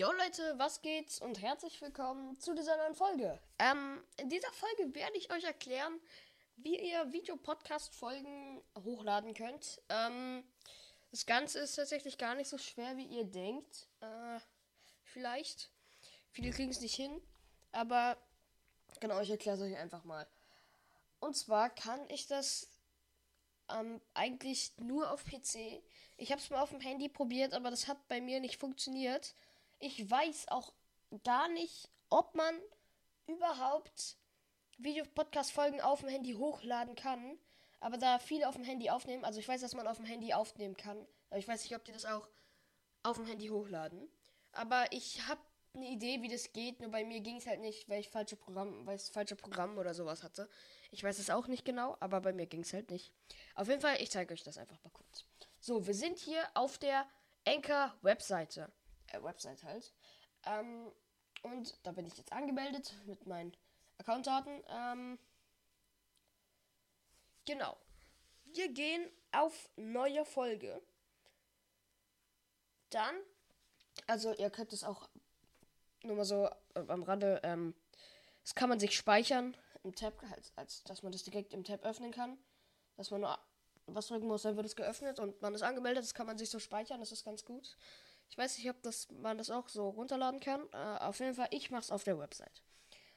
Jo Leute, was geht's und herzlich willkommen zu dieser neuen Folge. Ähm, in dieser Folge werde ich euch erklären, wie ihr Videopodcast-Folgen hochladen könnt. Ähm, das Ganze ist tatsächlich gar nicht so schwer, wie ihr denkt. Äh, vielleicht. Viele kriegen es nicht hin, aber genau, ich erkläre es euch einfach mal. Und zwar kann ich das ähm, eigentlich nur auf PC. Ich habe es mal auf dem Handy probiert, aber das hat bei mir nicht funktioniert. Ich weiß auch gar nicht, ob man überhaupt Video-Podcast-Folgen auf dem Handy hochladen kann. Aber da viele auf dem Handy aufnehmen, also ich weiß, dass man auf dem Handy aufnehmen kann. Aber ich weiß nicht, ob die das auch auf dem Handy hochladen. Aber ich habe eine Idee, wie das geht. Nur bei mir ging es halt nicht, weil ich falsche Programm, weil ich falsche Programm oder sowas hatte. Ich weiß es auch nicht genau, aber bei mir ging es halt nicht. Auf jeden Fall, ich zeige euch das einfach mal kurz. So, wir sind hier auf der Anchor-Webseite äh, Website halt. Ähm, und da bin ich jetzt angemeldet mit meinen Accountdaten. Ähm, genau. Wir gehen auf neue Folge. Dann, also ihr könnt es auch nur mal so äh, am Rande, ähm, das kann man sich speichern im Tab, als, als dass man das direkt im Tab öffnen kann. Dass man nur was drücken muss, dann wird es geöffnet und man ist angemeldet. Das kann man sich so speichern, das ist ganz gut. Ich weiß nicht, ob das, man das auch so runterladen kann. Äh, auf jeden Fall, ich mache es auf der Website.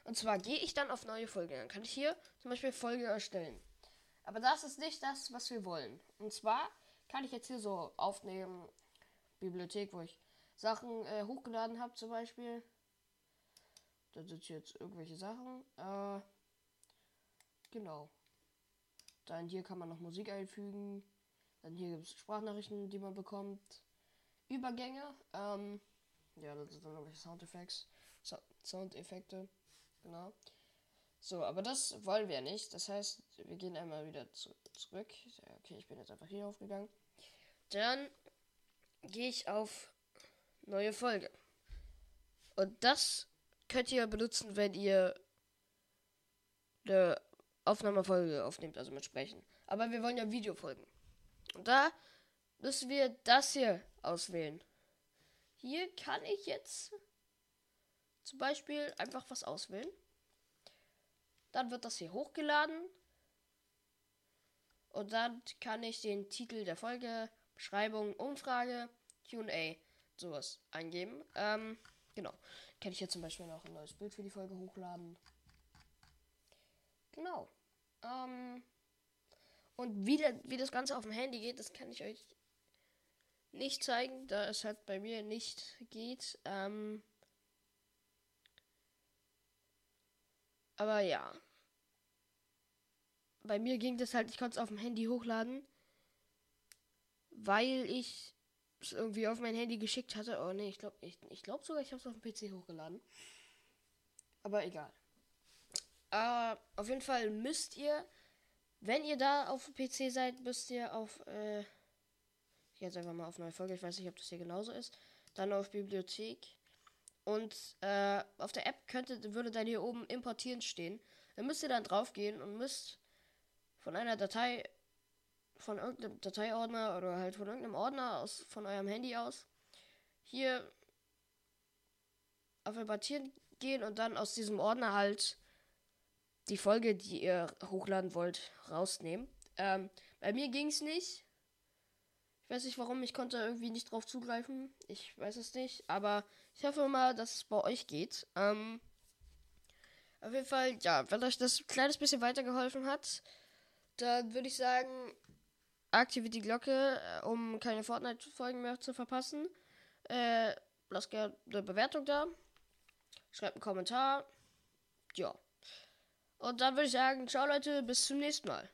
Und zwar gehe ich dann auf neue Folgen. Dann kann ich hier zum Beispiel Folge erstellen. Aber das ist nicht das, was wir wollen. Und zwar kann ich jetzt hier so aufnehmen, Bibliothek, wo ich Sachen äh, hochgeladen habe zum Beispiel. Da sind jetzt irgendwelche Sachen. Äh, genau. Dann hier kann man noch Musik einfügen. Dann hier gibt es Sprachnachrichten, die man bekommt. Übergänge. Ähm, ja, das sind dann irgendwelche Soundeffekte. So Soundeffekte. Genau. So, aber das wollen wir nicht. Das heißt, wir gehen einmal wieder zu zurück. Okay, ich bin jetzt einfach hier aufgegangen. Dann gehe ich auf neue Folge. Und das könnt ihr benutzen, wenn ihr eine Aufnahmefolge aufnehmt, also mit Sprechen. Aber wir wollen ja Videofolgen. Und da müssen wir das hier auswählen. Hier kann ich jetzt zum Beispiel einfach was auswählen. Dann wird das hier hochgeladen. Und dann kann ich den Titel der Folge, Beschreibung, Umfrage, QA, sowas eingeben. Ähm, genau. Kann ich hier zum Beispiel noch ein neues Bild für die Folge hochladen. Genau. Ähm, und wie, der, wie das Ganze auf dem Handy geht, das kann ich euch nicht zeigen, da es halt bei mir nicht geht. Ähm, aber ja. Bei mir ging das halt, ich konnte es auf dem Handy hochladen, weil ich es irgendwie auf mein Handy geschickt hatte. Oh ne, ich glaube ich, ich glaub sogar, ich habe es auf dem PC hochgeladen. Aber egal. Äh, auf jeden Fall müsst ihr, wenn ihr da auf dem PC seid, müsst ihr auf äh, jetzt einfach mal auf neue Folge. Ich weiß nicht, ob das hier genauso ist. Dann auf Bibliothek. Und äh, auf der App könnte, würde dann hier oben importieren stehen. Dann müsst ihr dann drauf gehen und müsst von einer Datei, von irgendeinem Dateiordner oder halt von irgendeinem Ordner aus, von eurem Handy aus, hier auf importieren gehen und dann aus diesem Ordner halt die Folge, die ihr hochladen wollt, rausnehmen. Ähm, bei mir ging es nicht. Ich weiß nicht warum, ich konnte irgendwie nicht drauf zugreifen. Ich weiß es nicht. Aber ich hoffe mal, dass es bei euch geht. Ähm, auf jeden Fall, ja, wenn euch das ein kleines bisschen weitergeholfen hat, dann würde ich sagen, aktiviert die Glocke, äh, um keine Fortnite-Folgen mehr zu verpassen. Äh, lasst gerne eine Bewertung da. Schreibt einen Kommentar. Ja. Und dann würde ich sagen, ciao Leute, bis zum nächsten Mal.